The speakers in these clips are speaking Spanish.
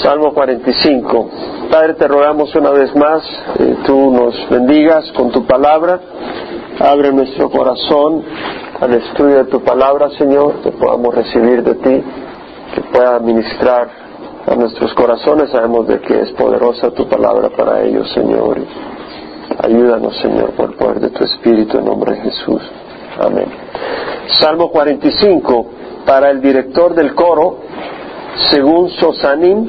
Salmo 45. Padre, te rogamos una vez más, eh, tú nos bendigas con tu palabra, abre nuestro corazón al estudio de tu palabra, Señor, que podamos recibir de ti, que pueda ministrar a nuestros corazones, sabemos de que es poderosa tu palabra para ellos, Señor. Ayúdanos, Señor, por el poder de tu Espíritu, en nombre de Jesús. Amén. Salmo 45, para el director del coro, según Sosanim,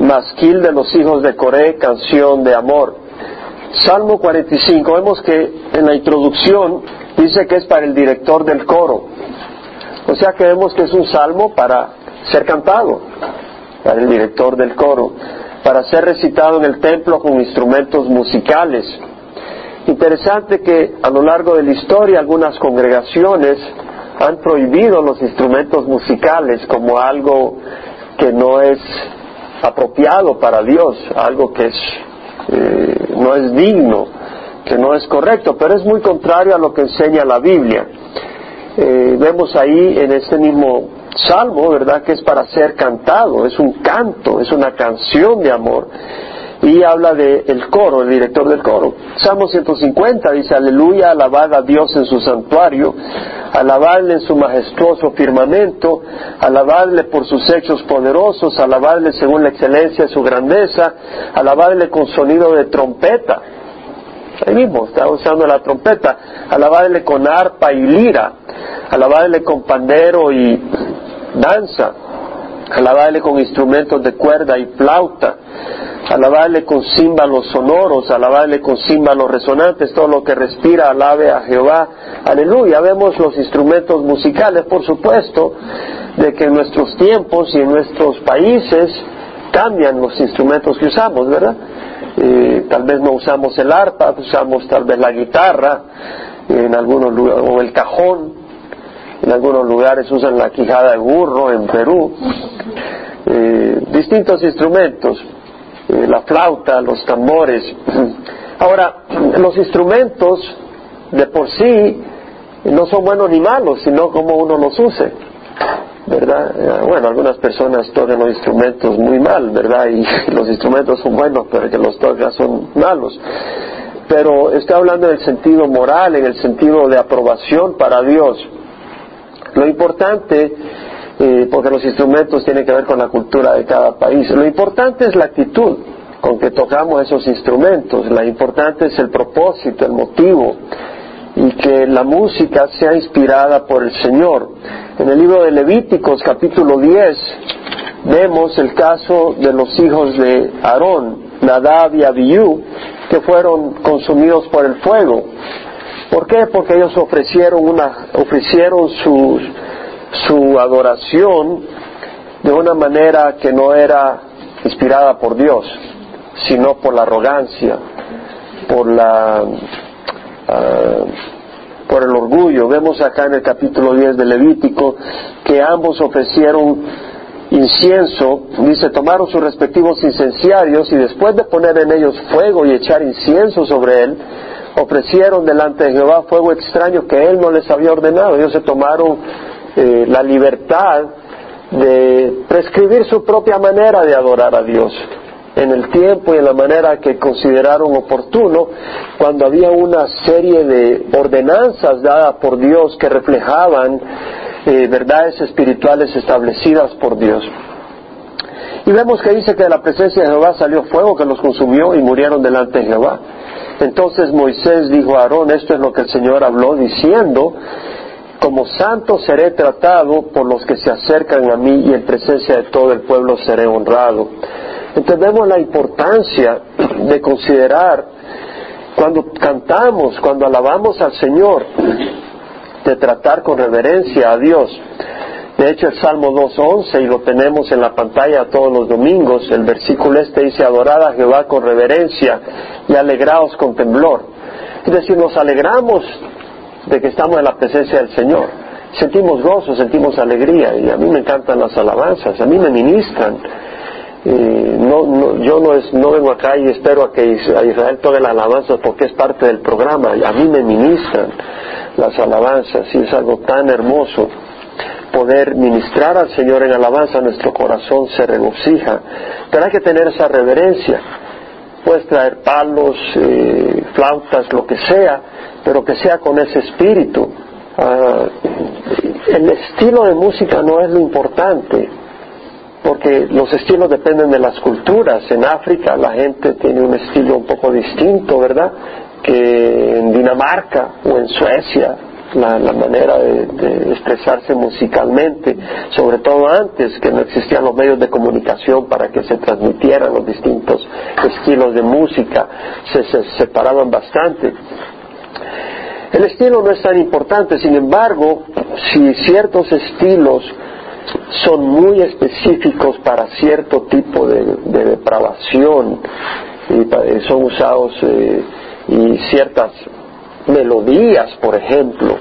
masquil de los hijos de Coré, canción de amor. Salmo 45, vemos que en la introducción dice que es para el director del coro. O sea que vemos que es un salmo para ser cantado, para el director del coro, para ser recitado en el templo con instrumentos musicales. Interesante que a lo largo de la historia algunas congregaciones han prohibido los instrumentos musicales como algo que no es apropiado para Dios, algo que es, eh, no es digno, que no es correcto, pero es muy contrario a lo que enseña la Biblia. Eh, vemos ahí en este mismo salmo, ¿verdad?, que es para ser cantado, es un canto, es una canción de amor y habla del el coro, el director del coro. Salmo 150 dice, aleluya, alabad a Dios en su santuario, alabadle en su majestuoso firmamento, alabadle por sus hechos poderosos, alabadle según la excelencia de su grandeza, alabadle con sonido de trompeta. Ahí mismo está usando la trompeta, alabadle con arpa y lira, alabadle con pandero y danza, alabadle con instrumentos de cuerda y flauta, alabarle con címbalos sonoros, alabarle con címbalos resonantes, todo lo que respira, alabe a Jehová, aleluya. Vemos los instrumentos musicales, por supuesto, de que en nuestros tiempos y en nuestros países cambian los instrumentos que usamos, ¿verdad? Eh, tal vez no usamos el arpa, usamos tal vez la guitarra, en algunos lugares, o el cajón, en algunos lugares usan la quijada de burro, en Perú, eh, distintos instrumentos. Eh, la flauta, los tambores. Ahora, los instrumentos de por sí no son buenos ni malos, sino como uno los use. ¿Verdad? Eh, bueno, algunas personas tocan los instrumentos muy mal, ¿verdad? Y los instrumentos son buenos, pero que los tocan son malos. Pero estoy hablando en el sentido moral, en el sentido de aprobación para Dios. Lo importante eh, porque los instrumentos tienen que ver con la cultura de cada país. Lo importante es la actitud con que tocamos esos instrumentos, lo importante es el propósito, el motivo, y que la música sea inspirada por el Señor. En el libro de Levíticos capítulo 10 vemos el caso de los hijos de Aarón, Nadab y Abiú, que fueron consumidos por el fuego. ¿Por qué? Porque ellos ofrecieron, una, ofrecieron sus su adoración de una manera que no era inspirada por Dios, sino por la arrogancia, por la ah, por el orgullo. Vemos acá en el capítulo 10 de Levítico que ambos ofrecieron incienso, dice, tomaron sus respectivos incenciarios y después de poner en ellos fuego y echar incienso sobre él, ofrecieron delante de Jehová fuego extraño que él no les había ordenado. Ellos se tomaron eh, la libertad de prescribir su propia manera de adorar a Dios en el tiempo y en la manera que consideraron oportuno, cuando había una serie de ordenanzas dadas por Dios que reflejaban eh, verdades espirituales establecidas por Dios. Y vemos que dice que de la presencia de Jehová salió fuego que los consumió y murieron delante de Jehová. Entonces Moisés dijo a Aarón, esto es lo que el Señor habló diciendo, como santo seré tratado por los que se acercan a mí y en presencia de todo el pueblo seré honrado. Entendemos la importancia de considerar cuando cantamos, cuando alabamos al Señor, de tratar con reverencia a Dios. De hecho, el Salmo 2.11, y lo tenemos en la pantalla todos los domingos, el versículo este dice, adorad a Jehová con reverencia y alegraos con temblor. Es decir, nos alegramos de que estamos en la presencia del Señor. Sentimos gozo, sentimos alegría y a mí me encantan las alabanzas, a mí me ministran. no, yo no, es, no vengo acá y espero a que Israel toque las alabanzas porque es parte del programa. A mí me ministran las alabanzas y es algo tan hermoso poder ministrar al Señor en alabanza, nuestro corazón se regocija. Pero hay que tener esa reverencia. Puedes traer palos, eh, flautas, lo que sea, pero que sea con ese espíritu. Ah, el estilo de música no es lo importante, porque los estilos dependen de las culturas. En África la gente tiene un estilo un poco distinto, ¿verdad? Que en Dinamarca o en Suecia la, manera de, expresarse musicalmente, sobre todo antes que no existían los medios de comunicación para que se transmitieran los distintos estilos de música, se, separaban bastante. El estilo no es tan importante, sin embargo, si ciertos estilos son muy específicos para cierto tipo de, depravación y son usados eh, y ciertas melodías, por ejemplo,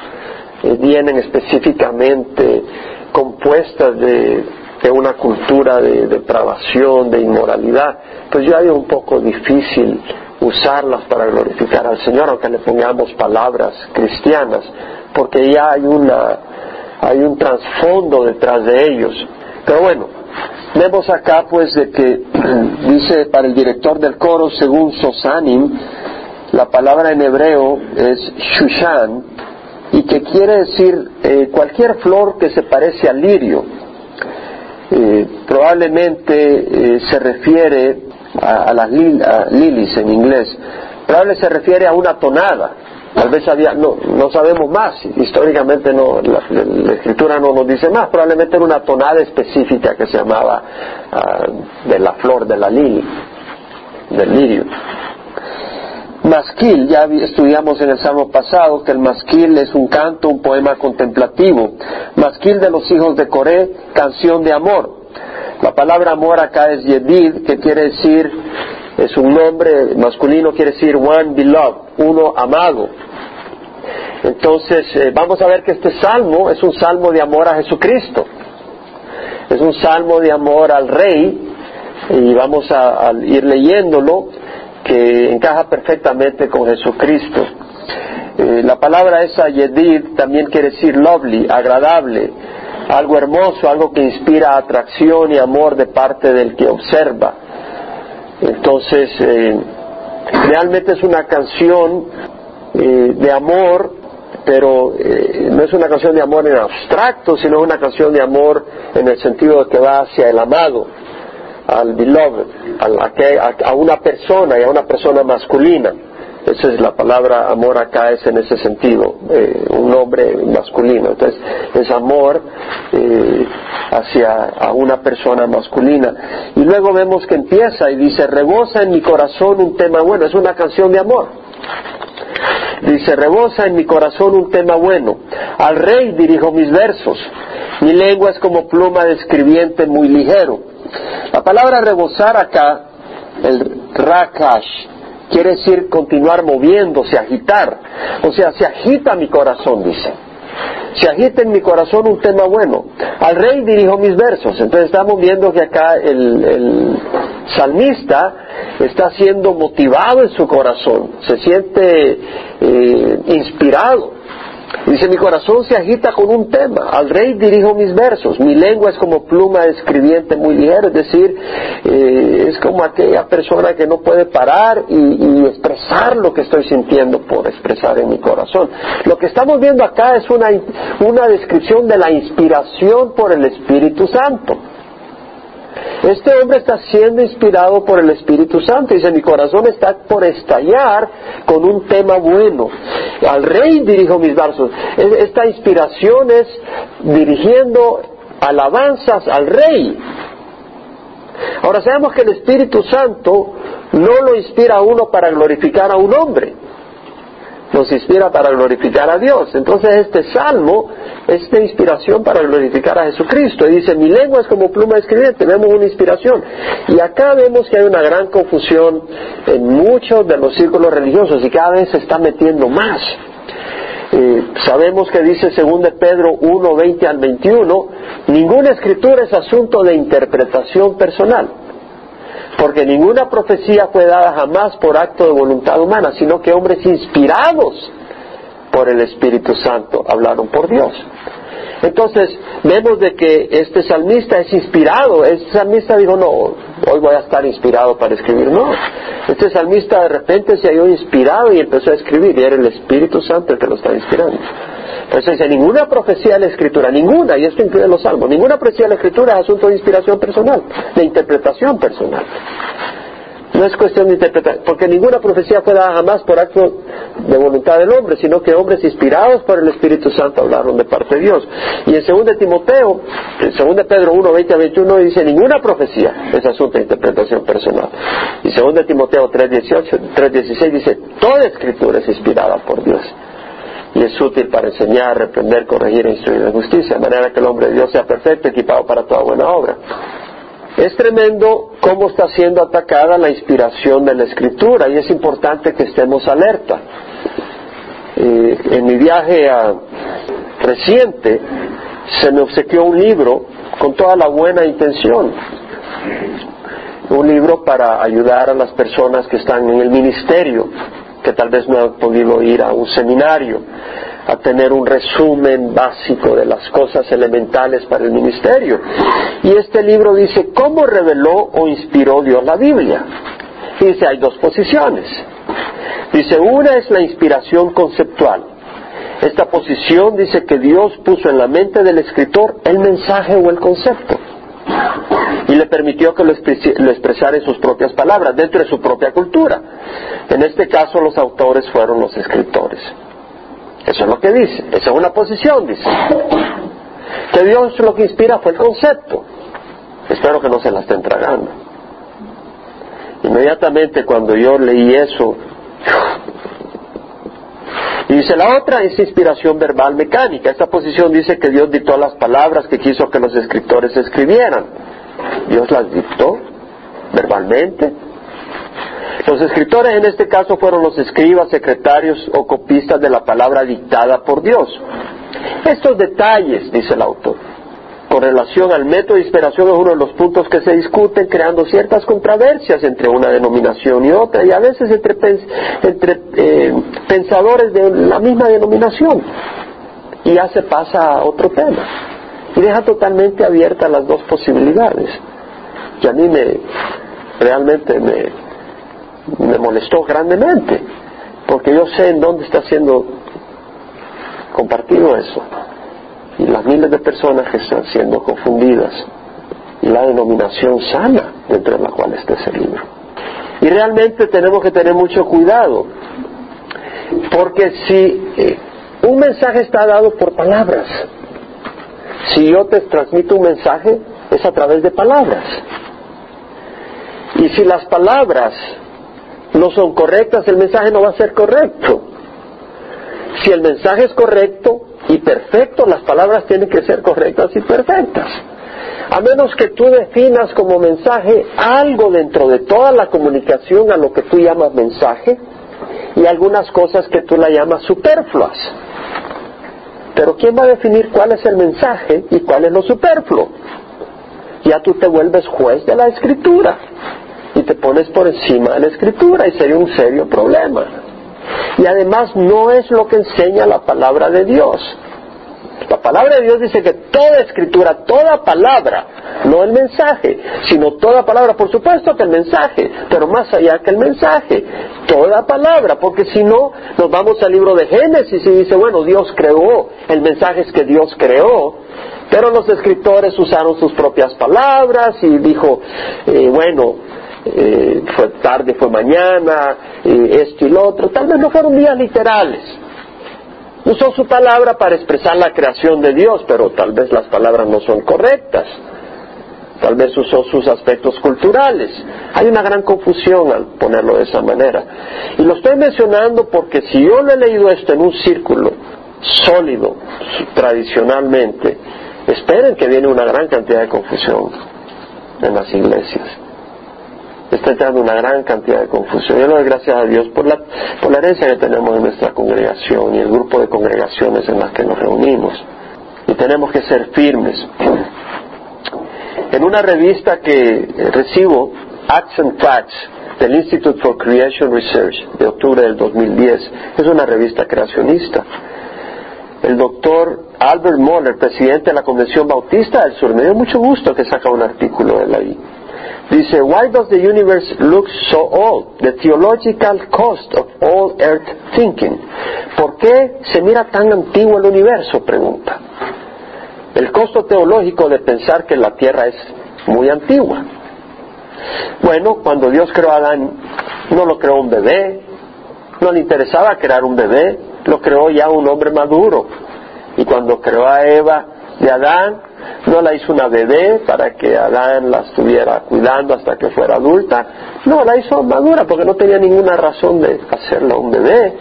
eh, vienen específicamente compuestas de, una cultura de depravación, de inmoralidad, pues ya es un poco difícil usarlas para glorificar al Señor, aunque le pongamos palabras cristianas, porque ya hay una hay un trasfondo detrás de ellos. Pero bueno, vemos acá pues de que dice para el director del coro, según Sosanim, la palabra en hebreo es shushan y que quiere decir eh, cualquier flor que se parece al lirio. Eh, probablemente eh, se refiere a, las lilies en inglés, probablemente se refiere a una tonada. Tal vez había, no, no sabemos más, históricamente no, la, escritura no nos dice más, probablemente era una tonada específica que se llamaba ah, de la flor de la lili, del lirio. Masquil, ya estudiamos en el Salmo pasado que el masquil es un canto, un poema contemplativo. Masquil de los hijos de Coré, canción de amor. La palabra amor acá es Yedid, que quiere decir, es un nombre masculino, quiere decir one beloved, uno amado. Entonces, eh, vamos a ver que este salmo es un salmo de amor a Jesucristo. Es un salmo de amor al Rey, y vamos a ir leyéndolo que encaja perfectamente con Jesucristo. Eh, la palabra esa Yedid también quiere decir lovely, agradable, algo hermoso, algo que inspira atracción y amor de parte del que observa. Entonces, eh, realmente es una canción eh, de amor, pero no es una canción de amor en abstracto, sino una canción de amor en el sentido de que va hacia el amado al beloved, a, una persona y a una persona masculina. Esa es la palabra amor acá, es en ese sentido, eh, un hombre masculino. Entonces, es amor eh, hacia a una persona masculina. Y luego vemos que empieza y dice, rebosa en mi corazón un tema bueno, es una canción de amor. Dice, rebosa en mi corazón un tema bueno. Al rey dirijo mis versos. Mi lengua es como pluma de escribiente muy ligero. La palabra rebosar acá, el rakash, quiere decir continuar moviéndose, agitar. O sea, se agita mi corazón, dice. Se agita en mi corazón un tema bueno. Al rey dirijo mis versos. Entonces estamos viendo que acá el, salmista está siendo motivado en su corazón, se siente eh, inspirado. Dice, mi corazón se agita con un tema, al rey dirijo mis versos, mi lengua es como pluma de escribiente muy ligero, es decir, eh, es como aquella persona que no puede parar y, expresar lo que estoy sintiendo por expresar en mi corazón. Lo que estamos viendo acá es una, una descripción de la inspiración por el Espíritu Santo. Este hombre está siendo inspirado por el Espíritu Santo. Dice, mi corazón está por estallar con un tema bueno. Al rey dirijo mis versos. Esta inspiración es dirigiendo alabanzas al rey. Ahora sabemos que el Espíritu Santo no lo inspira a uno para glorificar a un hombre nos inspira para glorificar a Dios. Entonces este salmo es de inspiración para glorificar a Jesucristo. Y dice, mi lengua es como pluma de escribir, tenemos una inspiración. Y acá vemos que hay una gran confusión en muchos de los círculos religiosos y cada vez se está metiendo más. Eh, sabemos que dice según de Pedro 1, 20 al 21, ninguna escritura es asunto de interpretación personal porque ninguna profecía fue dada jamás por acto de voluntad humana, sino que hombres inspirados por el Espíritu Santo hablaron por Dios. Entonces, vemos de que este salmista es inspirado. Este salmista dijo, no, hoy voy a estar inspirado para escribir. No, este salmista de repente se halló inspirado y empezó a escribir y era el Espíritu Santo el que lo estaba inspirando. Entonces dice, ninguna profecía de la Escritura, ninguna, y esto incluye los salmos, ninguna profecía de la Escritura es asunto de inspiración personal, de interpretación personal. No es cuestión de interpretar, porque ninguna profecía fue dada jamás por acto de voluntad del hombre, sino que hombres inspirados por el Espíritu Santo hablaron de parte de Dios. Y en 2 Timoteo, en 2 Pedro 1, 20 a 21 dice, ninguna profecía es asunto de interpretación personal. Y 2 Timoteo 3, 18, 3, 16 dice, toda escritura es inspirada por Dios y es útil para enseñar, reprender, corregir e instruir en justicia, de manera que el hombre de Dios sea perfecto, equipado para toda buena obra. Es tremendo cómo está siendo atacada la inspiración de la escritura y es importante que estemos alerta. Eh, en mi viaje reciente se me obsequió un libro con toda la buena intención, un libro para ayudar a las personas que están en el ministerio, que tal vez no han podido ir a un seminario a tener un resumen básico de las cosas elementales para el ministerio. Y este libro dice, ¿cómo reveló o inspiró Dios la Biblia? dice, hay dos posiciones. Dice, una es la inspiración conceptual. Esta posición dice que Dios puso en la mente del escritor el mensaje o el concepto y le permitió que lo, expresara en sus propias palabras, dentro de su propia cultura. En este caso los autores fueron los escritores. Eso es lo que dice. Esa es una posición, dice. Que Dios lo que inspira fue el concepto. Espero que no se la estén tragando. Inmediatamente cuando yo leí eso, y dice la otra es inspiración verbal mecánica. Esta posición dice que Dios dictó las palabras que quiso que los escritores escribieran. Dios las dictó verbalmente los escritores en este caso fueron los escribas, secretarios o copistas de la palabra dictada por Dios. Estos detalles, dice el autor, con relación al método de inspiración es uno de los puntos que se discuten creando ciertas controversias entre una denominación y otra y a veces entre, eh, pensadores de la misma denominación. Y ya se pasa a otro tema. Y deja totalmente abiertas las dos posibilidades. Y a mí me realmente me, me molestó grandemente, porque yo sé en dónde está siendo compartido eso, y las miles de personas que están siendo confundidas, y la denominación sana dentro de la cual está ese libro. Y realmente tenemos que tener mucho cuidado, porque si eh, un mensaje está dado por palabras, si yo te transmito un mensaje, es a través de palabras. Y si las palabras no son correctas, el mensaje no va a ser correcto. Si el mensaje es correcto y perfecto, las palabras tienen que ser correctas y perfectas. A menos que tú definas como mensaje algo dentro de toda la comunicación a lo que tú llamas mensaje y algunas cosas que tú la llamas superfluas. Pero ¿quién va a definir cuál es el mensaje y cuál es lo superfluo? Ya tú te vuelves juez de la escritura y te pones por encima de la escritura y sería un serio problema. Y además no es lo que enseña la palabra de Dios. La palabra de Dios dice que toda escritura, toda palabra, no el mensaje, sino toda palabra, por supuesto que el mensaje, pero más allá que el mensaje, toda palabra, porque si no, nos vamos al libro de Génesis y dice, bueno, Dios creó, el mensaje es que Dios creó, pero los escritores usaron sus propias palabras y dijo, eh, bueno, eh, fue tarde, fue mañana, eh, esto y lo otro, tal vez no fueron días literales. Usó su palabra para expresar la creación de Dios, pero tal vez las palabras no son correctas. Tal vez usó sus aspectos culturales. Hay una gran confusión al ponerlo de esa manera. Y lo estoy mencionando porque si yo lo he leído esto en un círculo sólido, tradicionalmente, esperen que viene una gran cantidad de confusión en las iglesias está entrando una gran cantidad de confusión. Yo le doy gracias a Dios por la, por la herencia que tenemos en nuestra congregación y el grupo de congregaciones en las que nos reunimos. Y tenemos que ser firmes. En una revista que recibo, Acts and Facts, del Institute for Creation Research, de octubre del 2010, es una revista creacionista. el doctor Albert Moller, presidente de la Convención Bautista del Sur, me dio mucho gusto que saca un artículo de él ahí. Dice, Why does the universe look so old? The theological cost of all earth thinking. ¿Por qué se mira tan antiguo el universo? Pregunta. El costo teológico de pensar que la Tierra es muy antigua. Bueno, cuando Dios creó a Adán, no lo creó un bebé, no le interesaba crear un bebé, lo creó ya un hombre maduro. Y cuando creó a Eva de Adán, no la hizo una bebé para que Adán la estuviera cuidando hasta que fuera adulta. No, la hizo madura porque no tenía ninguna razón de hacerla un bebé.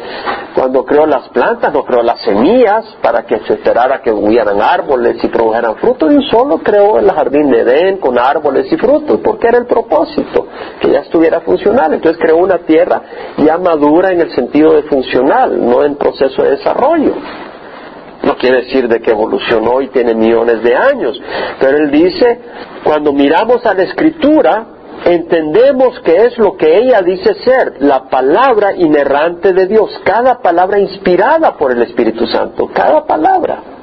Cuando creó las plantas, no creó las semillas para que se esperara que hubieran árboles y produjeran frutos. Y solo creó el jardín de Edén con árboles y frutos porque era el propósito, que ya estuviera funcional. Entonces creó una tierra ya madura en el sentido de funcional, no en proceso de desarrollo. No quiere decir de que evolucionó y tiene millones de años, pero él dice, cuando miramos a la escritura, entendemos que es lo que ella dice ser, la palabra inerrante de Dios, cada palabra inspirada por el Espíritu Santo, cada palabra.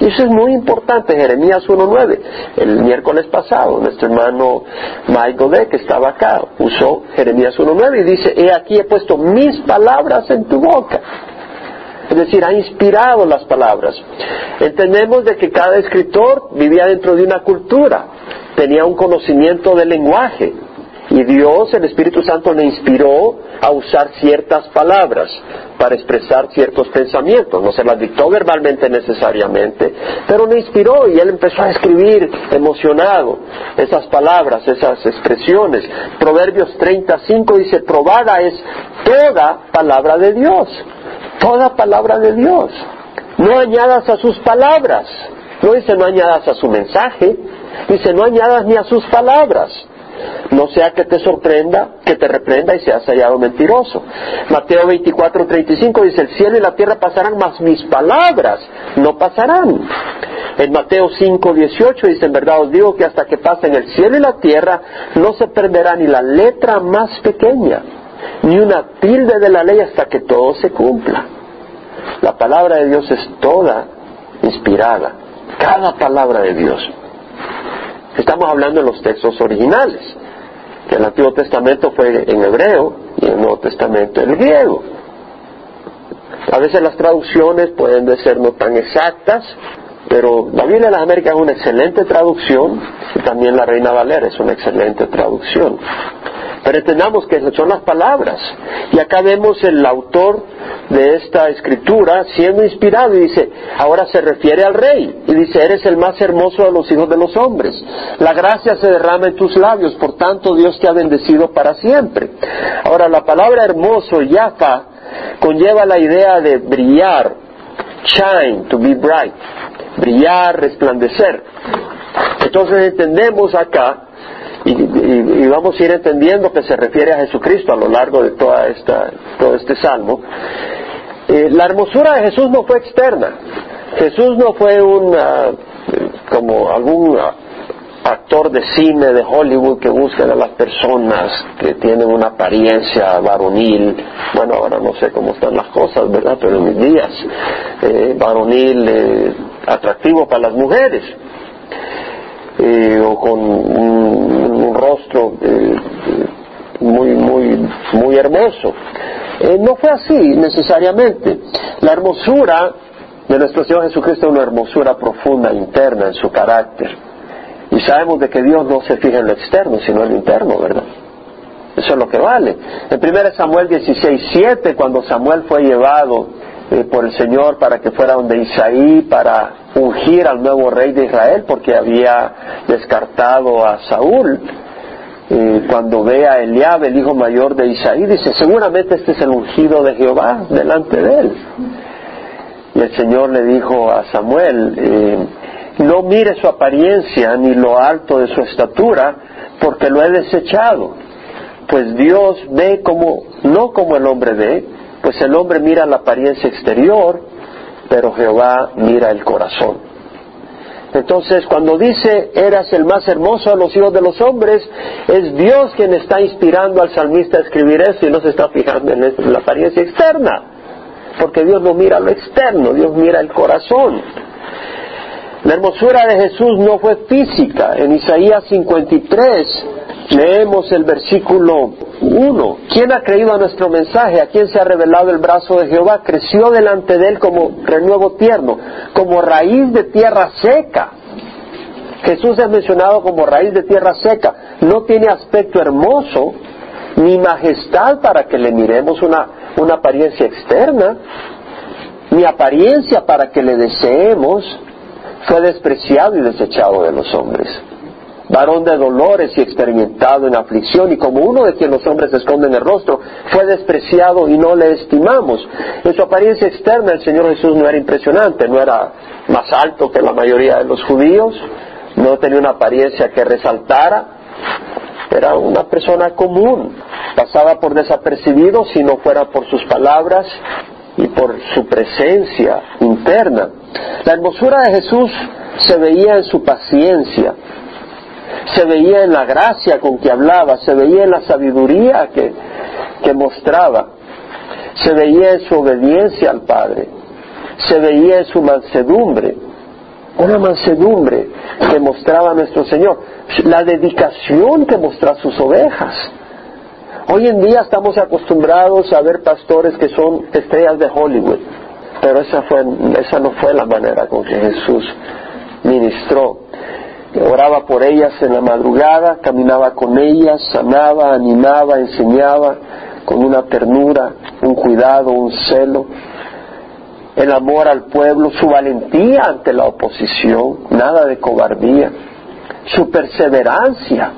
Y eso es muy importante, Jeremías 1.9. El miércoles pasado, nuestro hermano Mike de que estaba acá, usó Jeremías 1.9 y dice, he aquí he puesto mis palabras en tu boca. Es decir, ha inspirado las palabras. Entendemos de que cada escritor vivía dentro de una cultura, tenía un conocimiento del lenguaje. Y Dios, el Espíritu Santo, le inspiró a usar ciertas palabras para expresar ciertos pensamientos. No se las dictó verbalmente necesariamente, pero le inspiró y él empezó a escribir emocionado esas palabras, esas expresiones. Proverbios 35 dice, probada es toda palabra de Dios toda palabra de Dios. No añadas a sus palabras. No dice no añadas a su mensaje. Dice no añadas ni a sus palabras. No sea que te sorprenda, que te reprenda y seas hallado mentiroso. Mateo 24, 35 dice, el cielo y la tierra pasarán, mas mis palabras no pasarán. En Mateo 5, 18 dice, en verdad os digo que hasta que pasen el cielo y la tierra, no se perderá ni la letra más pequeña, ni una tilde de la ley hasta que todo se cumpla. La palabra de Dios es toda inspirada, cada palabra de Dios. Estamos hablando de los textos originales, que el Antiguo Testamento fue en hebreo y el Nuevo Testamento en griego. A veces las traducciones pueden ser no tan exactas, pero la Biblia de las Américas es una excelente traducción y también la Reina Valera es una excelente traducción. Pero entendamos que son las palabras. Y acá vemos el autor de esta escritura siendo inspirado y dice, ahora se refiere al rey y dice, eres el más hermoso de los hijos de los hombres. La gracia se derrama en tus labios, por tanto Dios te ha bendecido para siempre. Ahora la palabra hermoso, yafa, conlleva la idea de brillar, shine, to be bright, brillar, resplandecer. Entonces entendemos acá y, vamos a ir entendiendo que se refiere a Jesucristo a lo largo de toda esta, todo este salmo. Eh, la hermosura de Jesús no fue externa. Jesús no fue un, como algún actor de cine de Hollywood que busca a las personas que tienen una apariencia varonil. Bueno, ahora no sé cómo están las cosas, ¿verdad? Pero en mis días, eh, varonil eh, atractivo para las mujeres. o con un un rostro eh, muy, muy, muy hermoso. Eh, no fue así necesariamente. La hermosura de nuestro Señor Jesucristo es una hermosura profunda, interna en su carácter. Y sabemos de que Dios no se fija en lo externo, sino en lo interno, ¿verdad? Eso es lo que vale. En 1 Samuel 16, 7, cuando Samuel fue llevado eh, por el Señor para que fuera donde Isaí para ungir al nuevo rey de Israel porque había descartado a Saúl. Eh, cuando ve a Eliab, el hijo mayor de Isaí, dice, seguramente este es el ungido de Jehová delante de él. Y el Señor le dijo a Samuel, eh, no mire su apariencia ni lo alto de su estatura, porque lo he desechado. Pues Dios ve como, no como el hombre ve, pues el hombre mira la apariencia exterior, pero Jehová mira el corazón. Entonces, cuando dice, eras el más hermoso de los hijos de los hombres, es Dios quien está inspirando al salmista a escribir eso y no se está fijando en la apariencia externa. porque Dios no mira lo externo, Dios mira el corazón. La hermosura de Jesús no fue física. En Isaías 53 leemos el versículo 1. ¿Quién ha creído a nuestro mensaje? ¿A quién se ha revelado el brazo de Jehová? Creció delante de él como renuevo tierno, como raíz de tierra seca. Jesús es mencionado como raíz de tierra seca. No tiene aspecto hermoso ni majestad para que le miremos una, una apariencia externa, ni apariencia para que le deseemos. Fue despreciado y desechado de los hombres varón de dolores y experimentado en aflicción, y como uno de quien los hombres esconden el rostro, fue despreciado y no le estimamos. En su apariencia externa el Señor Jesús no era impresionante, no era más alto que la mayoría de los judíos, no tenía una apariencia que resaltara, era una persona común, pasaba por desapercibido si no fuera por sus palabras y por su presencia interna. La hermosura de Jesús se veía en su paciencia, se veía en la gracia con que hablaba, se veía en la sabiduría que, que mostraba, se veía en su obediencia al Padre, se veía en su mansedumbre, una mansedumbre que mostraba nuestro Señor, la dedicación que mostraba sus ovejas. Hoy en día estamos acostumbrados a ver pastores que son estrellas de Hollywood, pero esa, fue, esa no fue la manera con que Jesús ministró oraba por ellas en la madrugada, caminaba con ellas, sanaba, animaba, enseñaba con una ternura, un cuidado, un celo, el amor al pueblo, su valentía ante la oposición, nada de cobardía, su perseverancia,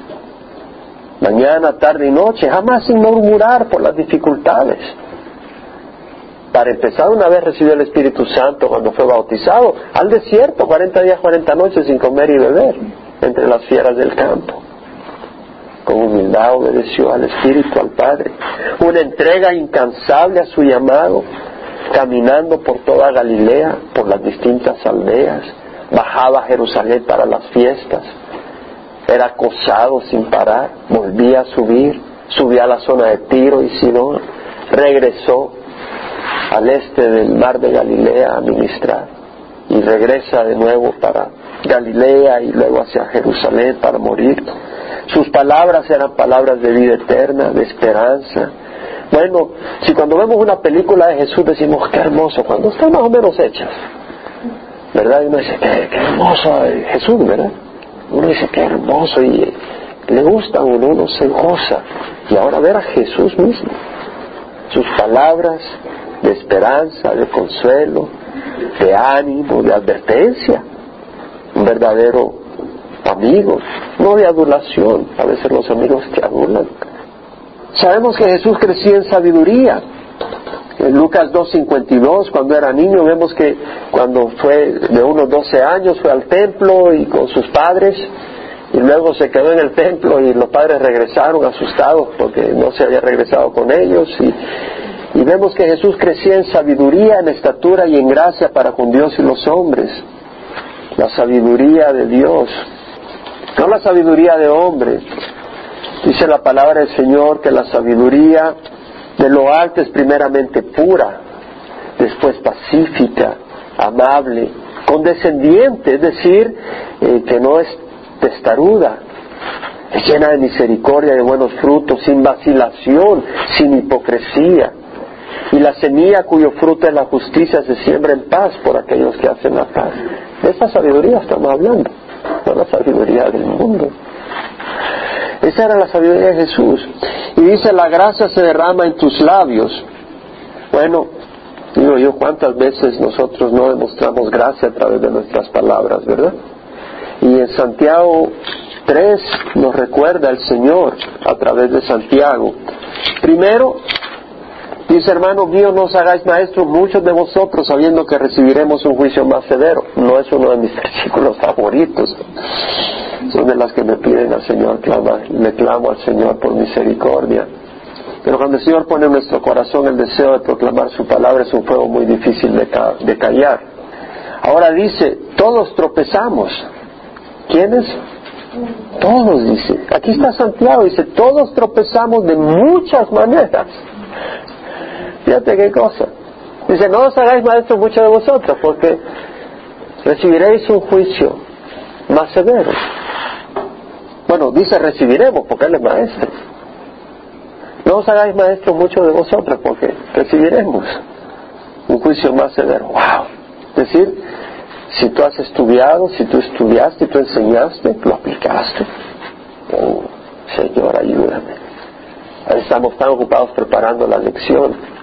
mañana, tarde y noche, jamás sin murmurar por las dificultades para empezar, una vez recibió el Espíritu Santo cuando fue bautizado, al desierto, 40 días, 40 noches sin comer y beber, entre las fieras del campo. Con humildad obedeció al Espíritu, al Padre. Una entrega incansable a su llamado, caminando por toda Galilea, por las distintas aldeas. Bajaba a Jerusalén para las fiestas. Era acosado sin parar. Volvía a subir. Subía a la zona de Tiro y Sidón. Regresó al este del mar de Galilea a ministrar y regresa de nuevo para Galilea y luego hacia Jerusalén para morir. Sus palabras eran palabras de vida eterna, de esperanza. Bueno, si cuando vemos una película de Jesús decimos, qué hermoso, cuando están más o menos hechas, ¿verdad? Y uno dice, qué, hermoso Jesús, ¿verdad? Uno dice, qué hermoso y le gusta a uno, uno se goza. Y ahora ver a Jesús mismo, sus palabras, de esperanza, de consuelo, de ánimo, de advertencia. Un verdadero amigo, no de adulación. A veces los amigos te adulan. Sabemos que Jesús crecía en sabiduría. En Lucas 2.52, cuando era niño, vemos que cuando fue de unos 12 años fue al templo y con sus padres y luego se quedó en el templo y los padres regresaron asustados porque no se había regresado con ellos y, y vemos que Jesús crecía en sabiduría, en estatura y en gracia para con Dios y los hombres. La sabiduría de Dios, no la sabiduría de hombre. Dice la palabra del Señor que la sabiduría de lo alto es primeramente pura, después pacífica, amable, condescendiente, es decir, eh, que no es testaruda, es llena de misericordia, de buenos frutos, sin vacilación, sin hipocresía y la semilla cuyo fruto es la justicia se siembra en paz por aquellos que hacen la paz. De esa sabiduría estamos hablando, no la sabiduría del mundo. Esa era la sabiduría de Jesús. Y dice, la gracia se derrama en tus labios. Bueno, digo yo, ¿cuántas veces nosotros no demostramos gracia a través de nuestras palabras, verdad? Y en Santiago 3 nos recuerda el Señor a través de Santiago. Primero, Dice, hermano mío, no os hagáis maestros muchos de vosotros sabiendo que recibiremos un juicio más severo. No es uno de mis versículos favoritos. Son de las que me piden al Señor, clama, le clamo al Señor por misericordia. Pero cuando el Señor pone en nuestro corazón el deseo de proclamar su palabra es un fuego muy difícil de callar. Ahora dice, todos tropezamos. ¿Quiénes? Todos, dice. Aquí está Santiago, dice, todos tropezamos de muchas maneras. Fíjate qué cosa. Dice, no os hagáis maestros muchos de vosotros, porque recibiréis un juicio más severo. Bueno, dice recibiremos, porque Él es maestro. No os hagáis maestros muchos de vosotros, porque recibiremos un juicio más severo. ¡Wow! Es decir, si tú has estudiado, si tú estudiaste, tú enseñaste, lo aplicaste. Oh, Señor, ayúdame. Estamos tan ocupados preparando la lección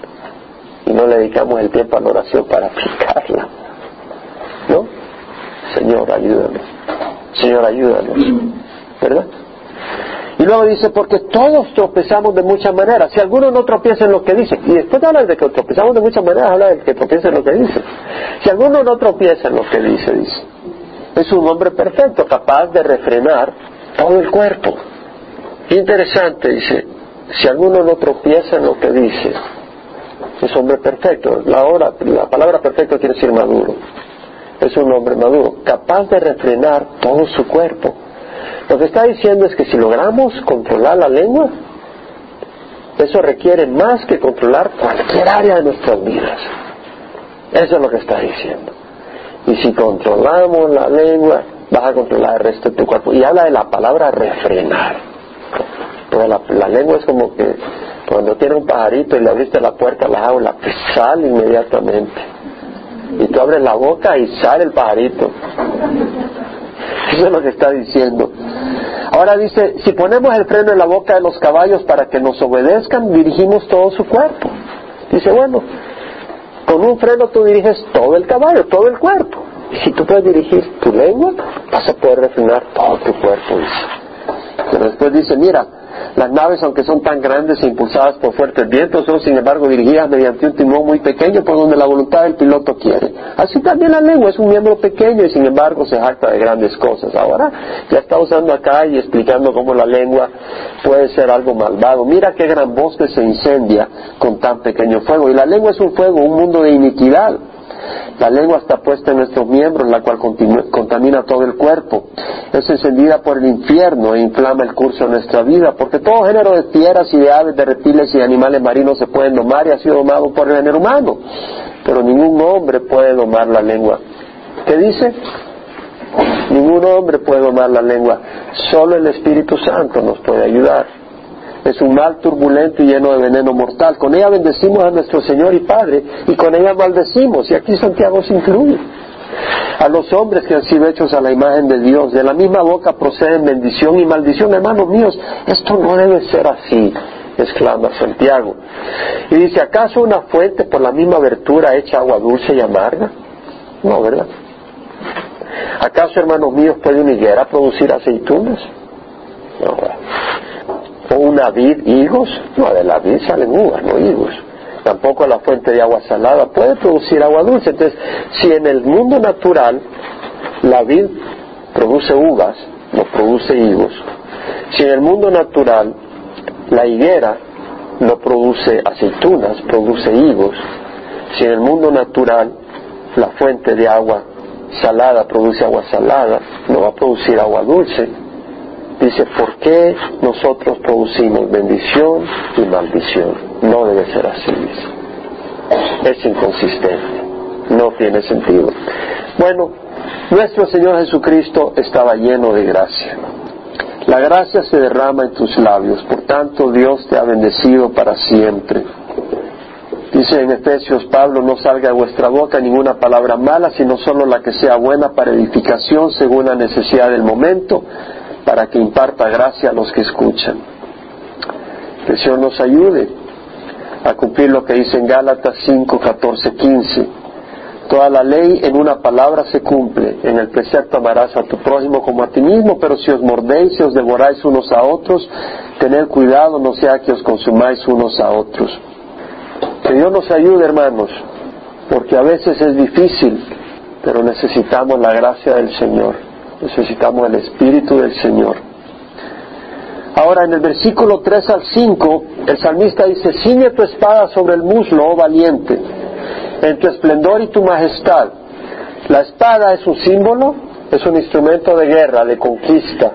y no le dedicamos el tiempo a la oración para aplicarla. ¿No? Señor, ayúdame. Señor, ayúdanos. ¿Verdad? Y luego dice, porque todos tropezamos de muchas maneras. Si alguno no tropieza en lo que dice, y después habla de que tropezamos de muchas maneras, habla de que tropieza en lo que dice. Si alguno no tropieza en lo que dice, dice, es un hombre perfecto, capaz de refrenar todo el cuerpo. Interesante, dice, si alguno no tropieza en lo que dice, es hombre perfecto. La, hora, la palabra perfecto quiere decir maduro. Es un hombre maduro, capaz de refrenar todo su cuerpo. Lo que está diciendo es que si logramos controlar la lengua, eso requiere más que controlar cualquier área de nuestras vidas. Eso es lo que está diciendo. Y si controlamos la lengua, vas a controlar el resto de tu cuerpo. Y habla de la palabra refrenar. la, la lengua es como que cuando tiene un pajarito y le abriste la puerta a la jaula, pues sale inmediatamente. Y tú abres la boca y sale el pajarito. Eso es lo que está diciendo. Ahora dice, si ponemos el freno en la boca de los caballos para que nos obedezcan, dirigimos todo su cuerpo. Dice, bueno, con un freno tú diriges todo el caballo, todo el cuerpo. Y si tú puedes dirigir tu lengua, vas a poder refrenar todo tu cuerpo. Pero después dice, mira, las naves, aunque son tan grandes e impulsadas por fuertes vientos, son sin embargo dirigidas mediante un timón muy pequeño por donde la voluntad del piloto quiere. Así también la lengua es un miembro pequeño y sin embargo se jacta de grandes cosas. Ahora ya está usando acá y explicando cómo la lengua puede ser algo malvado. Mira qué gran bosque se incendia con tan pequeño fuego. Y la lengua es un fuego, un mundo de iniquidad. La lengua está puesta en nuestros miembros, la cual contamina todo el cuerpo. Es encendida por el infierno e inflama el curso de nuestra vida, porque todo género de fieras y de aves, de reptiles y de animales marinos se pueden domar y ha sido domado por el género humano. Pero ningún hombre puede domar la lengua. ¿Qué dice? Ningún hombre puede domar la lengua. Solo el Espíritu Santo nos puede ayudar es un mal turbulento y lleno de veneno mortal. Con ella bendecimos a nuestro Señor y Padre y con ella maldecimos. Y aquí Santiago se incluye. A los hombres que han sido hechos a la imagen de Dios, de la misma boca proceden bendición y maldición. Hermanos míos, esto no debe ser así, exclama Santiago. Y dice, ¿acaso una fuente por la misma abertura hecha agua dulce y amarga? No, ¿verdad? ¿Acaso, hermanos míos, puede una higuera producir aceitunas? No, ¿verdad? O una vid higos, no, de la vid salen uvas, no higos. Tampoco la fuente de agua salada puede producir agua dulce. Entonces, si en el mundo natural la vid produce uvas, no produce higos, si en el mundo natural la higuera no produce aceitunas, produce higos, si en el mundo natural la fuente de agua salada produce agua salada, no va a producir agua dulce, dice, ¿por qué nosotros producimos bendición y maldición? No debe ser así. Es inconsistente, no tiene sentido. Bueno, nuestro Señor Jesucristo estaba lleno de gracia. La gracia se derrama en tus labios, por tanto Dios te ha bendecido para siempre. Dice en Efesios Pablo, no salga de vuestra boca ninguna palabra mala, sino solo la que sea buena para edificación según la necesidad del momento, para que imparta gracia a los que escuchan. Que el Señor nos ayude a cumplir lo que dice en Gálatas 5, 14, 15. Toda la ley en una palabra se cumple. En el precepto amarás a tu prójimo como a ti mismo, pero si os mordéis y os devoráis unos a otros, tened cuidado, no sea que os consumáis unos a otros. Que Dios nos ayude, hermanos, porque a veces es difícil, pero necesitamos la gracia del Señor necesitamos el Espíritu del Señor. Ahora en el versículo 3 al 5, el salmista dice, ciñe tu espada sobre el muslo, oh valiente, en tu esplendor y tu majestad. La espada es un símbolo, es un instrumento de guerra, de conquista.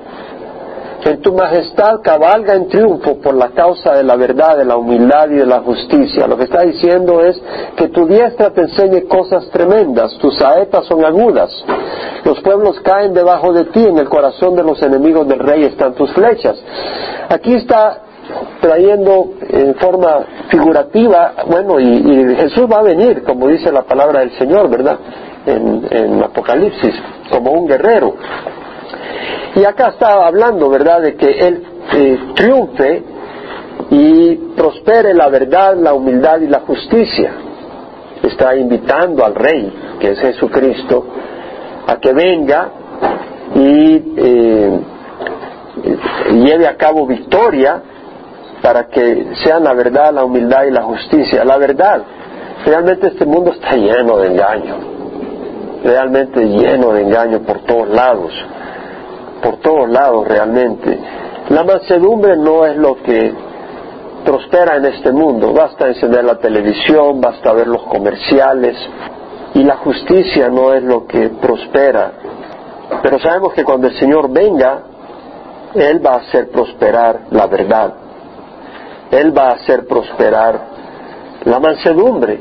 En tu majestad cabalga en triunfo por la causa de la verdad, de la humildad y de la justicia. Lo que está diciendo es que tu diestra te enseñe cosas tremendas, tus saetas son agudas, los pueblos caen debajo de ti, en el corazón de los enemigos del rey están tus flechas. Aquí está trayendo en forma figurativa, bueno, y, Jesús va a venir, como dice la palabra del Señor, ¿verdad? En, en Apocalipsis, como un guerrero. Y acá está hablando, ¿verdad?, de que Él eh, triunfe y prospere la verdad, la humildad y la justicia. Está invitando al Rey, que es Jesucristo, a que venga y eh, lleve a cabo victoria para que sean la verdad, la humildad y la justicia. La verdad, realmente este mundo está lleno de engaño, realmente lleno de engaño por todos lados por todos lados realmente. La mansedumbre no es lo que prospera en este mundo. Basta encender la televisión, basta ver los comerciales y la justicia no es lo que prospera. Pero sabemos que cuando el Señor venga, Él va a hacer prosperar la verdad. Él va a hacer prosperar la mansedumbre,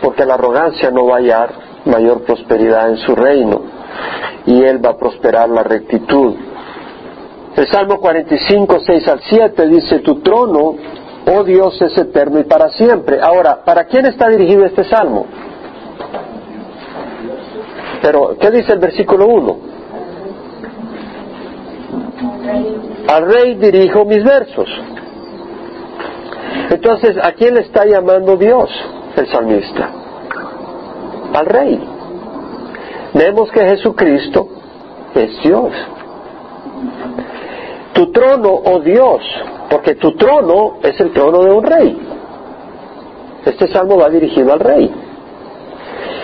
porque la arrogancia no va a hallar mayor prosperidad en su reino y Él va a prosperar la rectitud. El Salmo 45, 6 al 7 dice, tu trono, oh Dios, es eterno y para siempre. Ahora, ¿para quién está dirigido este salmo? Pero, ¿qué dice el versículo 1? Al rey dirijo mis versos. Entonces, ¿a quién le está llamando Dios el salmista? Al rey vemos que Jesucristo es Dios. Tu trono, oh Dios, porque tu trono es el trono de un rey. Este salmo va dirigido al rey.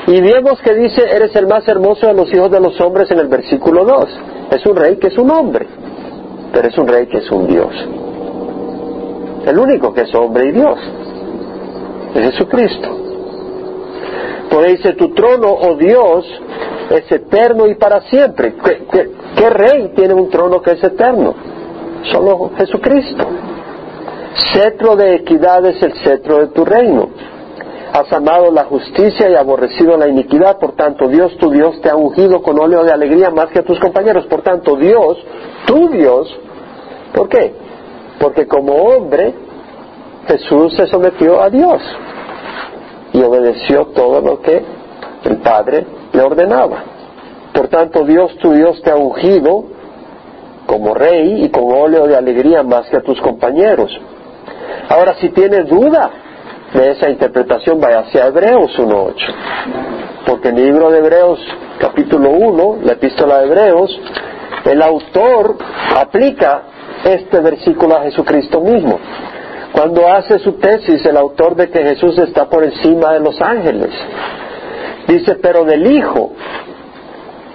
Y vemos que dice, eres el más hermoso de los hijos de los hombres en el versículo 2. Es un rey que es un hombre, pero es un rey que es un Dios. El único que es hombre y Dios es Jesucristo. Por dice, tu trono, oh Dios, es eterno y para siempre. ¿Qué, rey tiene un trono que es eterno? Solo Jesucristo. Cetro de equidad es el cetro de tu reino. Has amado la justicia y aborrecido la iniquidad, por tanto Dios, tu Dios, te ha ungido con óleo de alegría más que a tus compañeros. Por tanto Dios, tu Dios, ¿por qué? Porque como hombre Jesús se sometió a Dios y obedeció todo lo que el Padre le ordenaba. Por tanto, Dios tu Dios te ha ungido como rey y con óleo de alegría más que a tus compañeros. Ahora, si tienes duda de esa interpretación, vaya hacia Hebreos 1.8. Porque en el libro de Hebreos, capítulo 1, la epístola de Hebreos, el autor aplica este versículo a Jesucristo mismo. Cuando hace su tesis, el autor de que Jesús está por encima de los ángeles, Dice, pero del Hijo.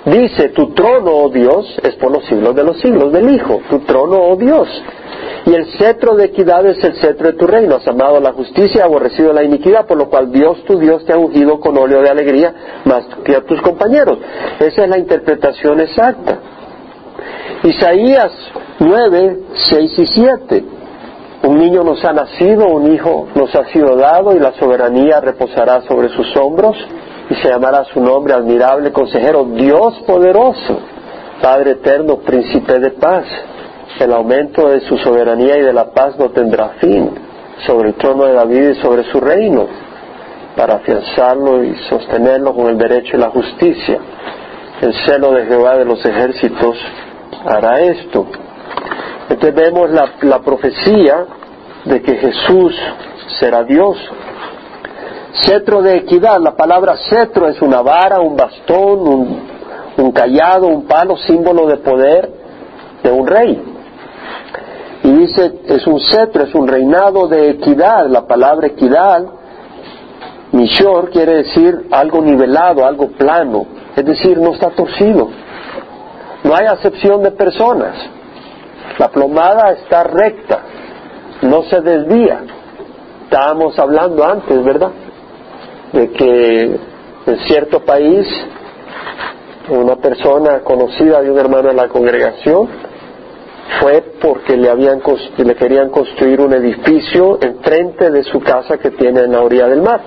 Dice, tu trono, oh Dios, es por los siglos de los siglos del Hijo, tu trono, oh Dios. Y el cetro de equidad es el cetro de tu reino. Has amado la justicia, aborrecido la iniquidad, por lo cual Dios, tu Dios, te ha ungido con óleo de alegría más que a tus compañeros. Esa es la interpretación exacta. Isaías 9, 6 y 7. Niño nos ha nacido, un hijo nos ha sido dado y la soberanía reposará sobre sus hombros y se llamará su nombre admirable consejero, Dios poderoso, Padre eterno, príncipe de paz. El aumento de su soberanía y de la paz no tendrá fin sobre el trono de David y sobre su reino, para afianzarlo y sostenerlo con el derecho y la justicia. El celo de Jehová de los ejércitos hará esto. Entonces vemos la, la profecía de que Jesús será Dios, Cetro de equidad, la palabra cetro es una vara, un bastón, un, un callado, un palo, símbolo de poder de un rey. Y dice, es un cetro, es un reinado de equidad. La palabra equidad, mishor, quiere decir algo nivelado, algo plano. Es decir, no está torcido. No hay acepción de personas. La plomada está recta, no se desvía. Estábamos hablando antes, ¿verdad? de que en cierto país una persona conocida de un hermano de la congregación fue porque le, habían, le querían construir un edificio enfrente de su casa que tiene en la orilla del mar.